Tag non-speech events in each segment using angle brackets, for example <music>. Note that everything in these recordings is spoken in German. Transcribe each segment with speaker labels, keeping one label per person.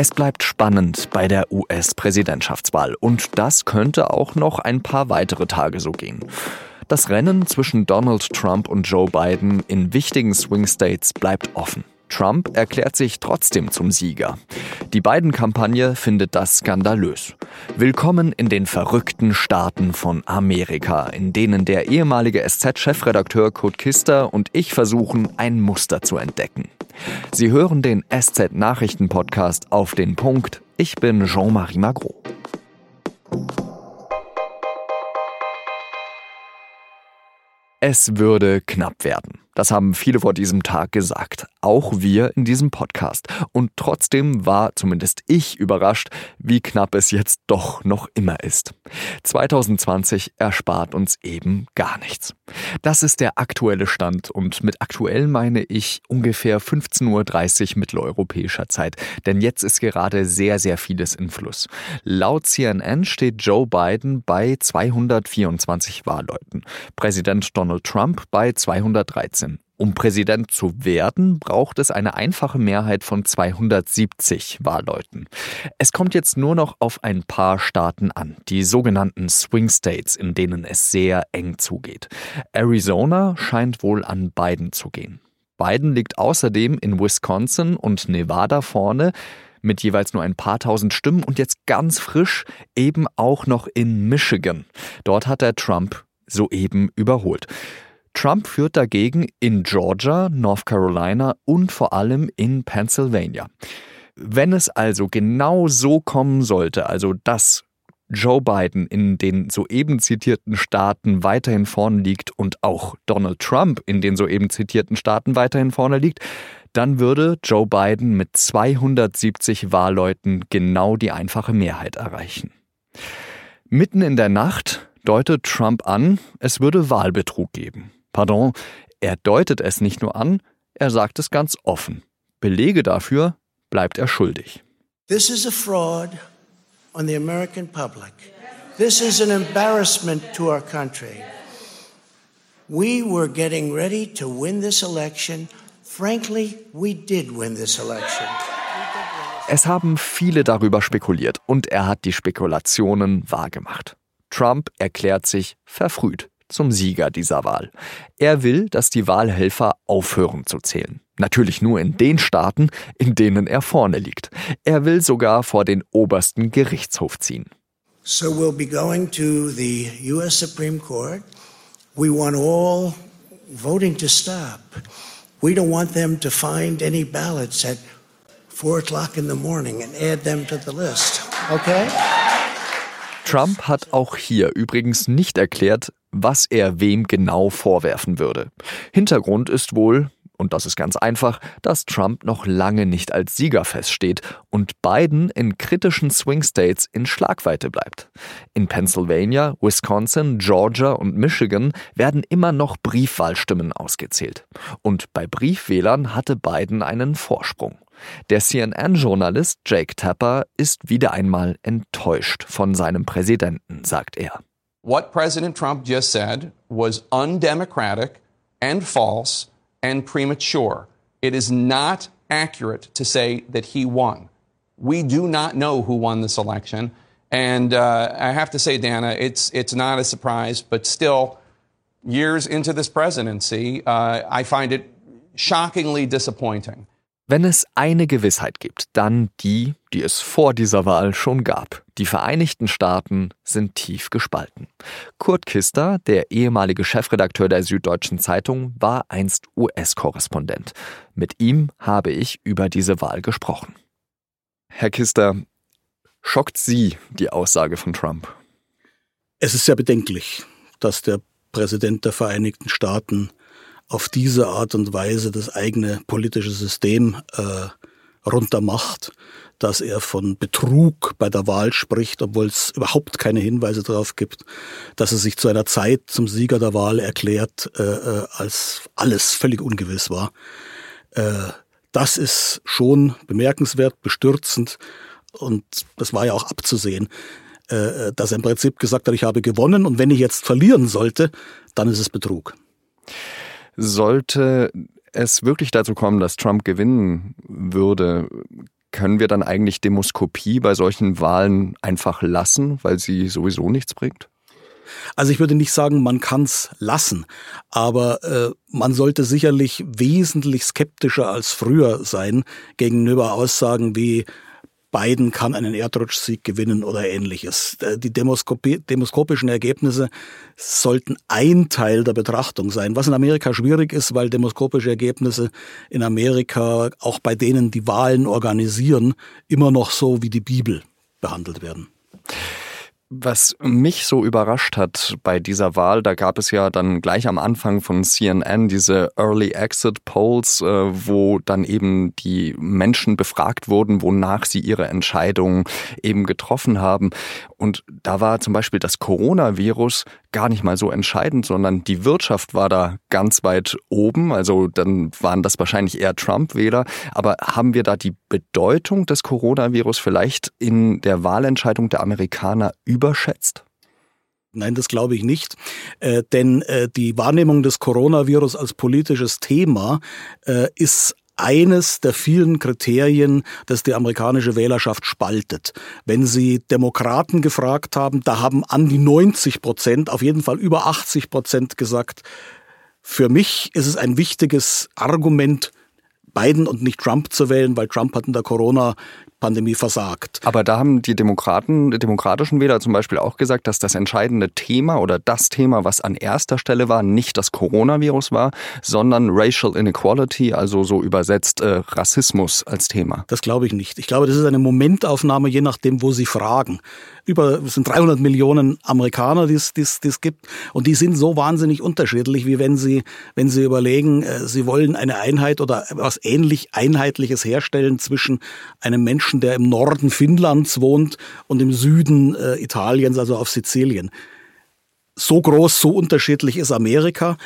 Speaker 1: Es bleibt spannend bei der US-Präsidentschaftswahl und das könnte auch noch ein paar weitere Tage so gehen. Das Rennen zwischen Donald Trump und Joe Biden in wichtigen Swing States bleibt offen. Trump erklärt sich trotzdem zum Sieger. Die Biden-Kampagne findet das skandalös. Willkommen in den verrückten Staaten von Amerika, in denen der ehemalige SZ-Chefredakteur Kurt Kister und ich versuchen, ein Muster zu entdecken. Sie hören den SZ-Nachrichten-Podcast auf den Punkt. Ich bin Jean-Marie Magro. Es würde knapp werden. Das haben viele vor diesem Tag gesagt, auch wir in diesem Podcast. Und trotzdem war zumindest ich überrascht, wie knapp es jetzt doch noch immer ist. 2020 erspart uns eben gar nichts. Das ist der aktuelle Stand und mit aktuell meine ich ungefähr 15.30 Uhr mitteleuropäischer Zeit, denn jetzt ist gerade sehr, sehr vieles in Fluss. Laut CNN steht Joe Biden bei 224 Wahlleuten, Präsident Donald Trump bei 213. Um Präsident zu werden, braucht es eine einfache Mehrheit von 270 Wahlleuten. Es kommt jetzt nur noch auf ein paar Staaten an, die sogenannten Swing States, in denen es sehr eng zugeht. Arizona scheint wohl an Biden zu gehen. Biden liegt außerdem in Wisconsin und Nevada vorne mit jeweils nur ein paar tausend Stimmen und jetzt ganz frisch eben auch noch in Michigan. Dort hat er Trump soeben überholt. Trump führt dagegen in Georgia, North Carolina und vor allem in Pennsylvania. Wenn es also genau so kommen sollte, also dass Joe Biden in den soeben zitierten Staaten weiterhin vorne liegt und auch Donald Trump in den soeben zitierten Staaten weiterhin vorne liegt, dann würde Joe Biden mit 270 Wahlleuten genau die einfache Mehrheit erreichen. Mitten in der Nacht deutet Trump an, es würde Wahlbetrug geben. Pardon, er deutet es nicht nur an, er sagt es ganz offen. Belege dafür bleibt er schuldig.
Speaker 2: This is a fraud on the American public. This is an embarrassment to our country. We were getting ready to win this election. Frankly, we did win this election.
Speaker 1: Es haben viele darüber spekuliert und er hat die Spekulationen wahrgemacht. Trump erklärt sich verfrüht zum Sieger dieser Wahl. Er will, dass die Wahlhelfer aufhören zu zählen. Natürlich nur in den Staaten, in denen er vorne liegt. Er will sogar vor den obersten Gerichtshof ziehen.
Speaker 2: So we'll be going to the US Supreme Court. We want all voting to stop. We don't want them to find any ballots at four o'clock in the morning and add them to the list. Okay?
Speaker 1: Trump hat auch hier übrigens nicht erklärt, was er wem genau vorwerfen würde. Hintergrund ist wohl, und das ist ganz einfach, dass Trump noch lange nicht als Sieger feststeht und Biden in kritischen Swing States in Schlagweite bleibt. In Pennsylvania, Wisconsin, Georgia und Michigan werden immer noch Briefwahlstimmen ausgezählt. Und bei Briefwählern hatte Biden einen Vorsprung. Der CNN-Journalist Jake Tapper ist wieder einmal enttäuscht von seinem Präsidenten, sagt er.
Speaker 3: What President Trump just said was undemocratic and false and premature. It is not accurate to say that he won. We do not know who won this election. And uh, I have to say, Dana, it's, it's not a surprise, but still, years into this presidency, uh, I find it shockingly disappointing.
Speaker 1: Wenn es eine Gewissheit gibt, dann die, die es vor dieser Wahl schon gab. Die Vereinigten Staaten sind tief gespalten. Kurt Kister, der ehemalige Chefredakteur der Süddeutschen Zeitung, war einst US-Korrespondent. Mit ihm habe ich über diese Wahl gesprochen. Herr Kister, schockt Sie die Aussage von Trump?
Speaker 4: Es ist sehr bedenklich, dass der Präsident der Vereinigten Staaten auf diese Art und Weise das eigene politische System äh, runtermacht, dass er von Betrug bei der Wahl spricht, obwohl es überhaupt keine Hinweise darauf gibt, dass er sich zu einer Zeit zum Sieger der Wahl erklärt, äh, äh als alles völlig ungewiss war. Äh, das ist schon bemerkenswert, bestürzend und das war ja auch abzusehen, äh, dass er im Prinzip gesagt hat, ich habe gewonnen und wenn ich jetzt verlieren sollte, dann ist es Betrug.
Speaker 1: Sollte es wirklich dazu kommen, dass Trump gewinnen würde, können wir dann eigentlich Demoskopie bei solchen Wahlen einfach lassen, weil sie sowieso nichts bringt?
Speaker 4: Also ich würde nicht sagen, man kann es lassen, aber äh, man sollte sicherlich wesentlich skeptischer als früher sein gegenüber Aussagen wie Biden kann einen Erdrutschsieg gewinnen oder ähnliches. Äh, die demoskopischen Ergebnisse sollten ein Teil der Betrachtung sein, was in Amerika schwierig ist, weil demoskopische Ergebnisse in Amerika auch bei denen, die Wahlen organisieren, immer noch so wie die Bibel behandelt werden.
Speaker 1: Was mich so überrascht hat bei dieser Wahl, da gab es ja dann gleich am Anfang von CNN diese Early Exit Polls, äh, wo dann eben die Menschen befragt wurden, wonach sie ihre Entscheidungen eben getroffen haben. Und da war zum Beispiel das Coronavirus gar nicht mal so entscheidend, sondern die Wirtschaft war da ganz weit oben. Also dann waren das wahrscheinlich eher Trump-Wähler. Aber haben wir da die Bedeutung des Coronavirus vielleicht in der Wahlentscheidung der Amerikaner überschätzt?
Speaker 4: Nein, das glaube ich nicht. Äh, denn äh, die Wahrnehmung des Coronavirus als politisches Thema äh, ist eines der vielen Kriterien, das die amerikanische Wählerschaft spaltet. Wenn Sie Demokraten gefragt haben, da haben an die 90 Prozent, auf jeden Fall über 80 Prozent gesagt, für mich ist es ein wichtiges Argument, Biden und nicht Trump zu wählen, weil Trump hat in der Corona Pandemie versagt.
Speaker 1: Aber da haben die Demokraten, die demokratischen Wähler zum Beispiel auch gesagt, dass das entscheidende Thema oder das Thema, was an erster Stelle war, nicht das Coronavirus war, sondern Racial Inequality, also so übersetzt äh, Rassismus als Thema.
Speaker 4: Das glaube ich nicht. Ich glaube, das ist eine Momentaufnahme, je nachdem, wo Sie fragen. Über, es sind 300 Millionen Amerikaner, die es, die gibt. Und die sind so wahnsinnig unterschiedlich, wie wenn Sie, wenn Sie überlegen, äh, Sie wollen eine Einheit oder was ähnlich Einheitliches herstellen zwischen einem Menschen, Menschen, der im Norden Finnlands wohnt und im Süden äh, Italiens, also auf Sizilien. So groß, so unterschiedlich ist Amerika.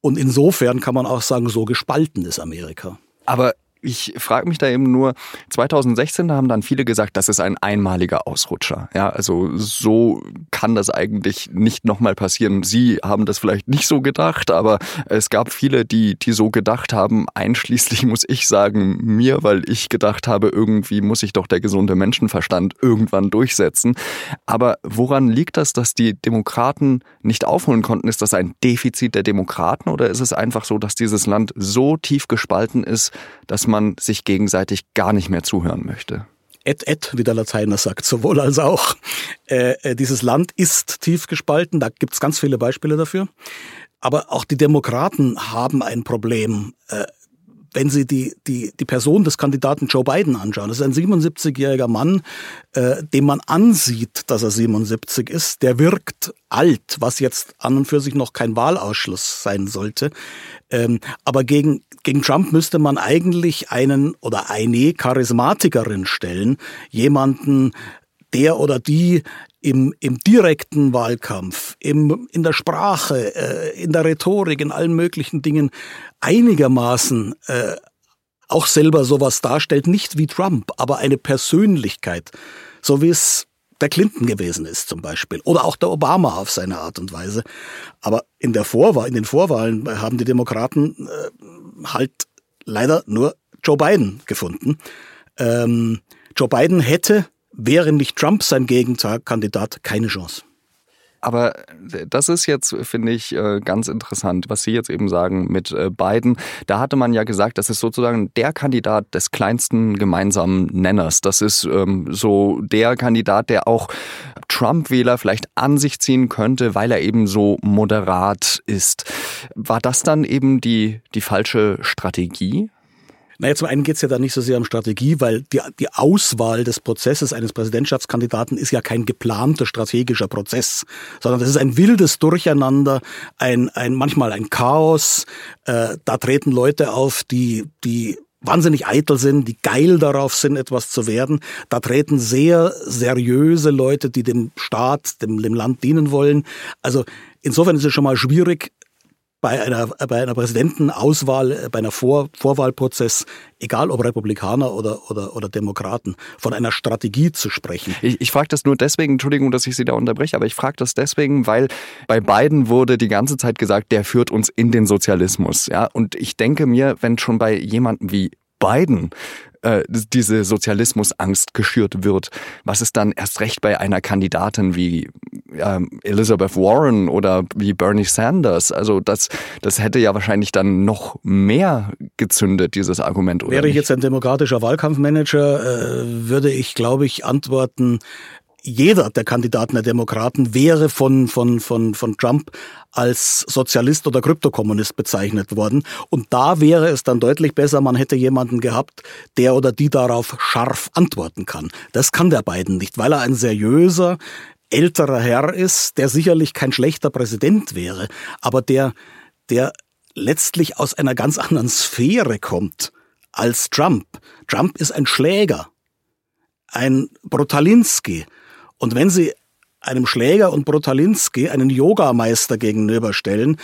Speaker 4: Und insofern kann man auch sagen, so gespalten ist Amerika.
Speaker 1: Aber ich frage mich da eben nur, 2016 haben dann viele gesagt, das ist ein einmaliger Ausrutscher. Ja, also so kann das eigentlich nicht nochmal passieren. Sie haben das vielleicht nicht so gedacht, aber es gab viele, die, die so gedacht haben. Einschließlich muss ich sagen, mir, weil ich gedacht habe, irgendwie muss sich doch der gesunde Menschenverstand irgendwann durchsetzen. Aber woran liegt das, dass die Demokraten nicht aufholen konnten? Ist das ein Defizit der Demokraten oder ist es einfach so, dass dieses Land so tief gespalten ist, dass man man sich gegenseitig gar nicht mehr zuhören möchte.
Speaker 4: Et et, wie der Lateiner sagt, sowohl als auch. Äh, äh dieses Land ist tief gespalten, da gibt es ganz viele Beispiele dafür. Aber auch die Demokraten haben ein Problem. Äh, wenn Sie die, die, die Person des Kandidaten Joe Biden anschauen, das ist ein 77-jähriger Mann, äh, dem man ansieht, dass er 77 ist, der wirkt alt, was jetzt an und für sich noch kein Wahlausschluss sein sollte. Ähm, aber gegen, gegen Trump müsste man eigentlich einen oder eine Charismatikerin stellen, jemanden, der oder die im, im direkten Wahlkampf, im, in der Sprache, äh, in der Rhetorik, in allen möglichen Dingen einigermaßen äh, auch selber sowas darstellt, nicht wie Trump, aber eine Persönlichkeit, so wie es der Clinton gewesen ist zum Beispiel oder auch der Obama auf seine Art und Weise. Aber in der Vorwahl, in den Vorwahlen haben die Demokraten äh, halt leider nur Joe Biden gefunden. Ähm, Joe Biden hätte wäre nicht Trump sein Gegenkandidat, keine Chance.
Speaker 1: Aber das ist jetzt, finde ich, äh, ganz interessant, was Sie jetzt eben sagen mit äh, Biden. Da hatte man ja gesagt, das ist sozusagen der Kandidat des kleinsten gemeinsamen Nenners. Das ist ähm, so der Kandidat, der auch Trump-Wähler vielleicht an sich ziehen könnte, weil er eben so moderat ist. War das dann eben die, die falsche Strategie?
Speaker 4: Naja, zum einen geht es ja da nicht so sehr um Strategie, weil die, die Auswahl des Prozesses eines Präsidentschaftskandidaten ist ja kein geplanter strategischer Prozess, sondern das ist ein wildes Durcheinander, ein, ein manchmal ein Chaos. Äh, da treten Leute auf, die, die wahnsinnig eitel sind, die geil darauf sind, etwas zu werden. Da treten sehr seriöse Leute, die dem Staat, dem, dem Land dienen wollen. Also insofern ist es schon mal schwierig, bei einer, bei einer Präsidentenauswahl, äh, bei einer Vor Vorwahlprozess, egal ob Republikaner oder, oder, oder Demokraten, von einer Strategie zu sprechen.
Speaker 1: Ich, ich frage das nur deswegen, Entschuldigung, dass ich Sie da unterbreche, aber ich frage das deswegen, weil bei Biden wurde die ganze Zeit gesagt, der führt uns in den Sozialismus. Ja? Und ich denke mir, wenn schon bei jemandem wie Biden äh, diese Sozialismusangst geschürt wird, was ist dann erst recht bei einer Kandidatin wie ähm, Elizabeth Warren oder wie Bernie Sanders? Also das, das hätte ja wahrscheinlich dann noch mehr gezündet, dieses Argument. Oder
Speaker 4: Wäre
Speaker 1: nicht?
Speaker 4: ich jetzt ein demokratischer Wahlkampfmanager, äh, würde ich, glaube ich, antworten, jeder der Kandidaten der Demokraten wäre von, von, von, von Trump als Sozialist oder Kryptokommunist bezeichnet worden. Und da wäre es dann deutlich besser, man hätte jemanden gehabt, der oder die darauf scharf antworten kann. Das kann der beiden nicht, weil er ein seriöser, älterer Herr ist, der sicherlich kein schlechter Präsident wäre, aber der, der letztlich aus einer ganz anderen Sphäre kommt als Trump. Trump ist ein Schläger, ein Brutalinski, und wenn Sie einem Schläger und Brutalinski einen Yogameister gegenüberstellen,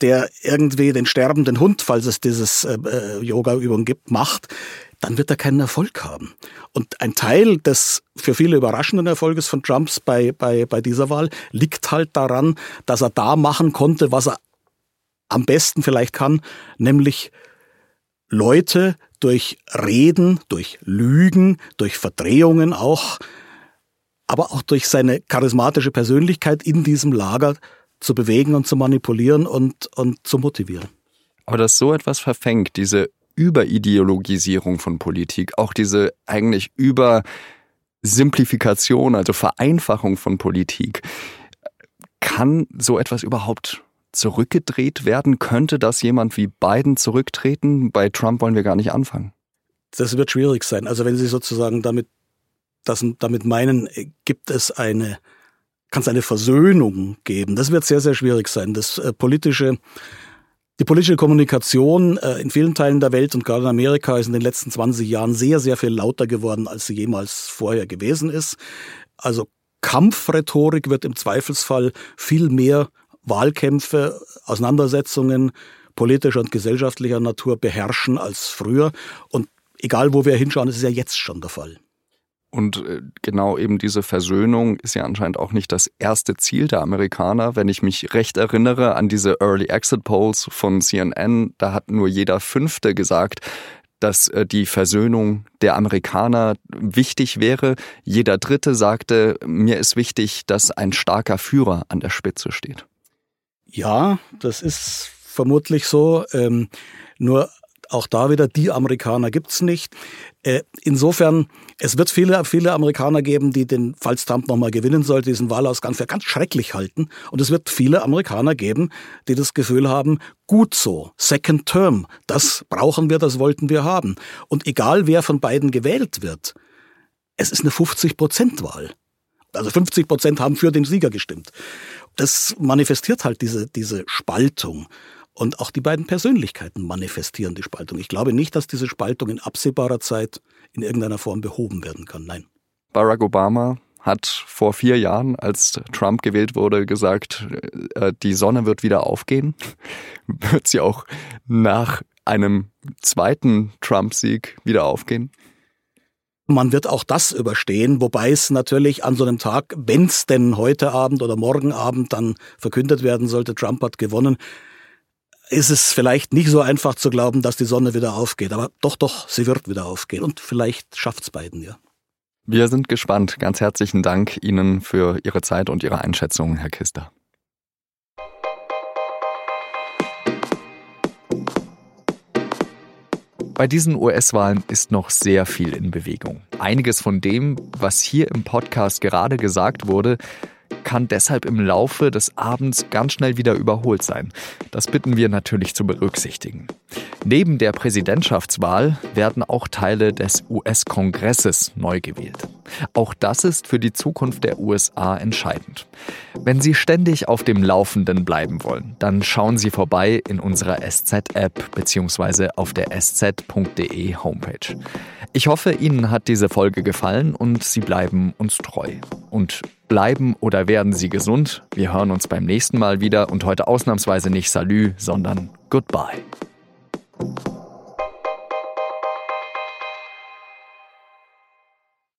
Speaker 4: der irgendwie den sterbenden Hund, falls es dieses äh, äh, Yoga-Übung gibt, macht, dann wird er keinen Erfolg haben. Und ein Teil des für viele überraschenden Erfolges von Trumps bei, bei, bei dieser Wahl liegt halt daran, dass er da machen konnte, was er am besten vielleicht kann, nämlich Leute durch Reden, durch Lügen, durch Verdrehungen auch aber auch durch seine charismatische Persönlichkeit in diesem Lager zu bewegen und zu manipulieren und, und zu motivieren.
Speaker 1: Aber dass so etwas verfängt, diese Überideologisierung von Politik, auch diese eigentlich Übersimplifikation, also Vereinfachung von Politik, kann so etwas überhaupt zurückgedreht werden? Könnte das jemand wie Biden zurücktreten? Bei Trump wollen wir gar nicht anfangen.
Speaker 4: Das wird schwierig sein. Also wenn Sie sozusagen damit das damit meinen, äh, gibt es eine, kann es eine Versöhnung geben. Das wird sehr, sehr schwierig sein. Das äh, politische, die politische Kommunikation äh, in vielen Teilen der Welt und gerade in Amerika ist in den letzten 20 Jahren sehr, sehr viel lauter geworden, als sie jemals vorher gewesen ist. Also Kampfrhetorik wird im Zweifelsfall viel mehr Wahlkämpfe, Auseinandersetzungen politischer und gesellschaftlicher Natur beherrschen als früher. Und egal, wo wir hinschauen, ist es ja jetzt schon der Fall.
Speaker 1: Und äh, genau eben diese Versöhnung ist ja anscheinend auch nicht das erste Ziel der Amerikaner. Wenn ich mich recht erinnere an diese Early Exit Polls von CNN, da hat nur jeder Fünfte gesagt, dass äh, die Versöhnung der Amerikaner wichtig wäre. Jeder Dritte sagte, mir ist wichtig, dass ein starker Führer an der Spitze steht.
Speaker 4: Ja, das ist vermutlich so. Ähm, nur auch da wieder, die Amerikaner gibt's nicht. Äh, insofern, es wird viele, viele Amerikaner geben, die den, falls Trump nochmal gewinnen sollte, diesen Wahlausgang für ganz schrecklich halten. Und es wird viele Amerikaner geben, die das Gefühl haben, gut so, Second Term, das brauchen wir, das wollten wir haben. Und egal wer von beiden gewählt wird, es ist eine 50-Prozent-Wahl. Also 50 Prozent haben für den Sieger gestimmt. Das manifestiert halt diese, diese Spaltung. Und auch die beiden Persönlichkeiten manifestieren die Spaltung. Ich glaube nicht, dass diese Spaltung in absehbarer Zeit in irgendeiner Form behoben werden kann. Nein.
Speaker 1: Barack Obama hat vor vier Jahren, als Trump gewählt wurde, gesagt, äh, die Sonne wird wieder aufgehen. <laughs> Wird sie auch nach einem zweiten Trump-Sieg wieder aufgehen?
Speaker 4: Man wird auch das überstehen, wobei es natürlich an so einem Tag, wenn es denn heute Abend oder morgen Abend dann verkündet werden sollte, Trump hat gewonnen, ist es vielleicht nicht so einfach zu glauben, dass die Sonne wieder aufgeht. Aber doch, doch, sie wird wieder aufgehen. Und vielleicht schafft's beiden, ja.
Speaker 1: Wir sind gespannt. Ganz herzlichen Dank Ihnen für Ihre Zeit und Ihre Einschätzung, Herr Kister. Bei diesen US-Wahlen ist noch sehr viel in Bewegung. Einiges von dem, was hier im Podcast gerade gesagt wurde, kann deshalb im Laufe des Abends ganz schnell wieder überholt sein. Das bitten wir natürlich zu berücksichtigen. Neben der Präsidentschaftswahl werden auch Teile des US-Kongresses neu gewählt. Auch das ist für die Zukunft der USA entscheidend. Wenn Sie ständig auf dem Laufenden bleiben wollen, dann schauen Sie vorbei in unserer SZ-App bzw. auf der sz.de Homepage. Ich hoffe, Ihnen hat diese Folge gefallen und Sie bleiben uns treu. Und bleiben oder werden Sie gesund. Wir hören uns beim nächsten Mal wieder und heute ausnahmsweise nicht Salü, sondern Goodbye.